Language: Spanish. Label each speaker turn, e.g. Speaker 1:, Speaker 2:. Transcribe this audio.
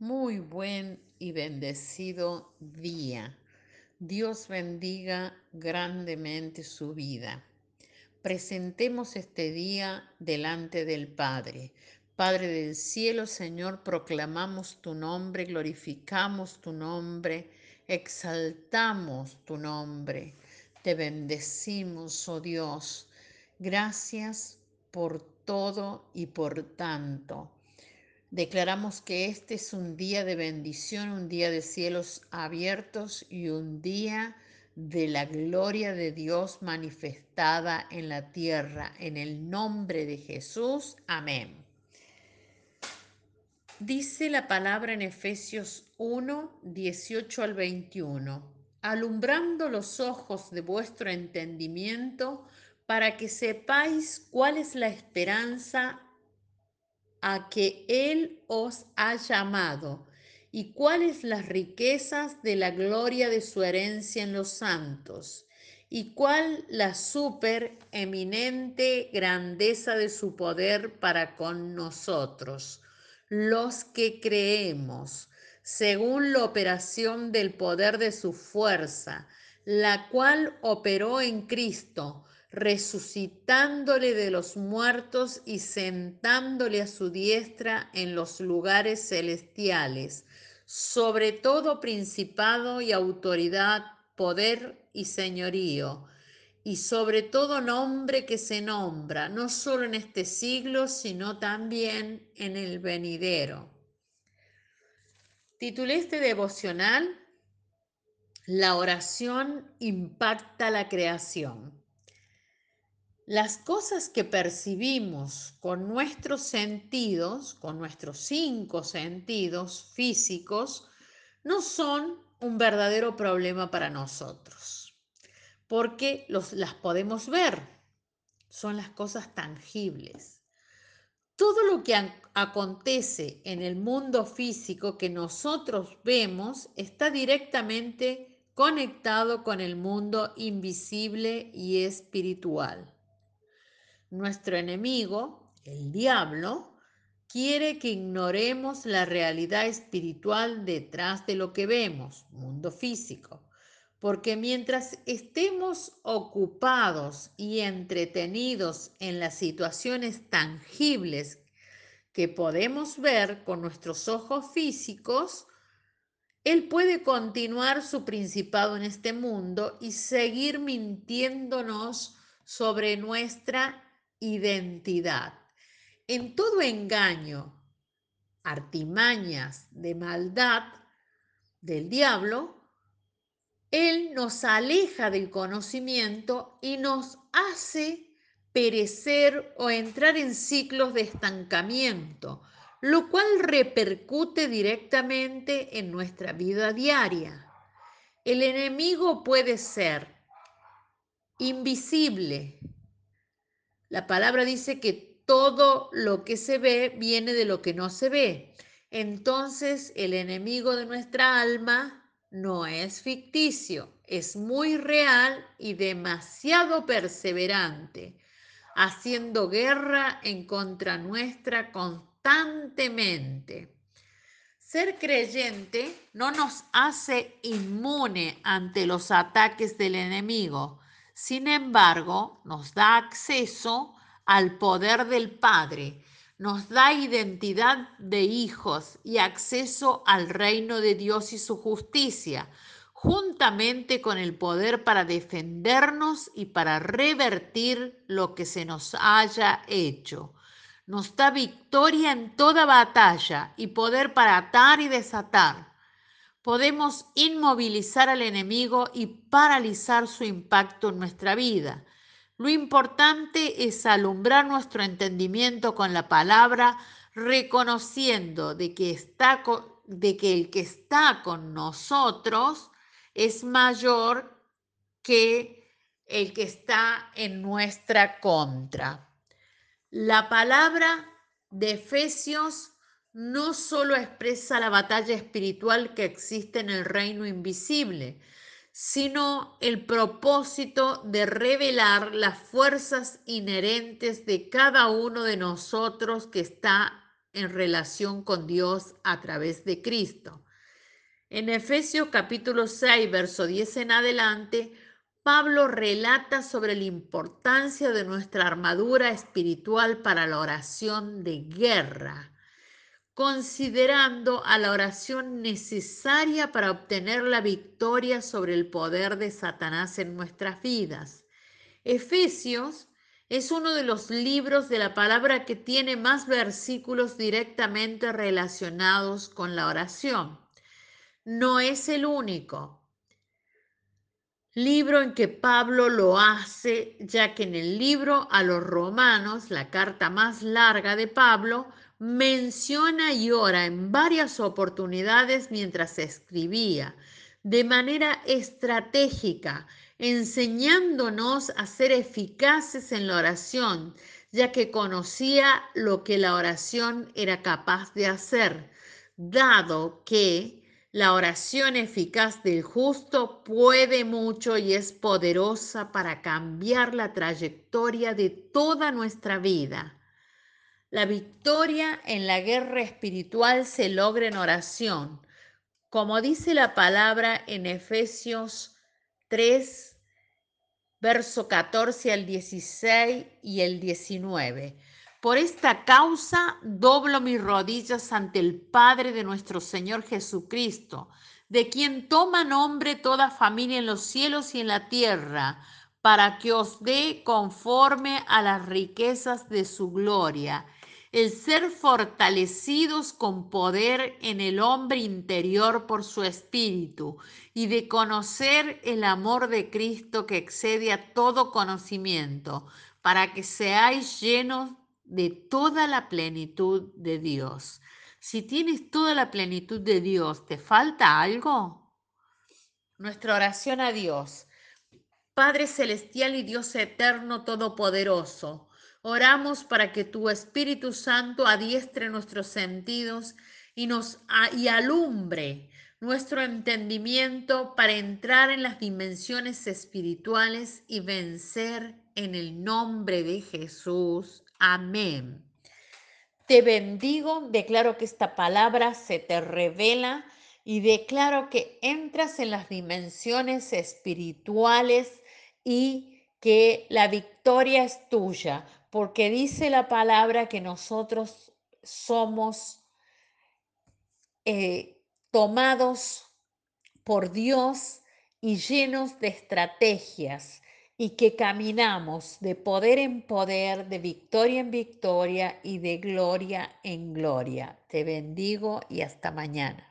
Speaker 1: Muy buen y bendecido día. Dios bendiga grandemente su vida. Presentemos este día delante del Padre. Padre del cielo, Señor, proclamamos tu nombre, glorificamos tu nombre, exaltamos tu nombre. Te bendecimos, oh Dios. Gracias por todo y por tanto. Declaramos que este es un día de bendición, un día de cielos abiertos y un día de la gloria de Dios manifestada en la tierra. En el nombre de Jesús. Amén. Dice la palabra en Efesios 1, 18 al 21, alumbrando los ojos de vuestro entendimiento para que sepáis cuál es la esperanza a que Él os ha llamado y cuáles las riquezas de la gloria de su herencia en los santos y cuál la supereminente grandeza de su poder para con nosotros, los que creemos, según la operación del poder de su fuerza, la cual operó en Cristo resucitándole de los muertos y sentándole a su diestra en los lugares celestiales, sobre todo principado y autoridad, poder y señorío, y sobre todo nombre que se nombra, no solo en este siglo, sino también en el venidero. Titulé este devocional La oración impacta la creación. Las cosas que percibimos con nuestros sentidos, con nuestros cinco sentidos físicos, no son un verdadero problema para nosotros, porque las podemos ver, son las cosas tangibles. Todo lo que acontece en el mundo físico que nosotros vemos está directamente conectado con el mundo invisible y espiritual. Nuestro enemigo, el diablo, quiere que ignoremos la realidad espiritual detrás de lo que vemos, mundo físico, porque mientras estemos ocupados y entretenidos en las situaciones tangibles que podemos ver con nuestros ojos físicos, él puede continuar su principado en este mundo y seguir mintiéndonos sobre nuestra identidad. En todo engaño, artimañas de maldad del diablo, Él nos aleja del conocimiento y nos hace perecer o entrar en ciclos de estancamiento, lo cual repercute directamente en nuestra vida diaria. El enemigo puede ser invisible, la palabra dice que todo lo que se ve viene de lo que no se ve. Entonces el enemigo de nuestra alma no es ficticio, es muy real y demasiado perseverante, haciendo guerra en contra nuestra constantemente. Ser creyente no nos hace inmune ante los ataques del enemigo, sin embargo, nos da acceso al poder del Padre, nos da identidad de hijos y acceso al reino de Dios y su justicia, juntamente con el poder para defendernos y para revertir lo que se nos haya hecho. Nos da victoria en toda batalla y poder para atar y desatar podemos inmovilizar al enemigo y paralizar su impacto en nuestra vida. Lo importante es alumbrar nuestro entendimiento con la palabra, reconociendo de que, está de que el que está con nosotros es mayor que el que está en nuestra contra. La palabra de Efesios no solo expresa la batalla espiritual que existe en el reino invisible, sino el propósito de revelar las fuerzas inherentes de cada uno de nosotros que está en relación con Dios a través de Cristo. En Efesios capítulo 6, verso 10 en adelante, Pablo relata sobre la importancia de nuestra armadura espiritual para la oración de guerra, considerando a la oración necesaria para obtener la victoria sobre el poder de Satanás en nuestras vidas. Efesios es uno de los libros de la palabra que tiene más versículos directamente relacionados con la oración. No es el único, libro en que Pablo lo hace, ya que en el libro a los romanos, la carta más larga de Pablo, menciona y ora en varias oportunidades mientras escribía, de manera estratégica, enseñándonos a ser eficaces en la oración, ya que conocía lo que la oración era capaz de hacer, dado que la oración eficaz del justo puede mucho y es poderosa para cambiar la trayectoria de toda nuestra vida. La victoria en la guerra espiritual se logra en oración, como dice la palabra en Efesios 3, verso 14 al 16 y el 19. Por esta causa doblo mis rodillas ante el Padre de nuestro Señor Jesucristo, de quien toma nombre toda familia en los cielos y en la tierra, para que os dé conforme a las riquezas de su gloria, el ser fortalecidos con poder en el hombre interior por su espíritu, y de conocer el amor de Cristo que excede a todo conocimiento, para que seáis llenos de toda la plenitud de Dios. Si tienes toda la plenitud de Dios, ¿te falta algo? Nuestra oración a Dios. Padre Celestial y Dios Eterno Todopoderoso, oramos para que tu Espíritu Santo adiestre nuestros sentidos y nos y alumbre nuestro entendimiento para entrar en las dimensiones espirituales y vencer en el nombre de Jesús. Amén. Te bendigo, declaro que esta palabra se te revela y declaro que entras en las dimensiones espirituales y que la victoria es tuya, porque dice la palabra que nosotros somos eh, tomados por Dios y llenos de estrategias y que caminamos de poder en poder, de victoria en victoria y de gloria en gloria. Te bendigo y hasta mañana.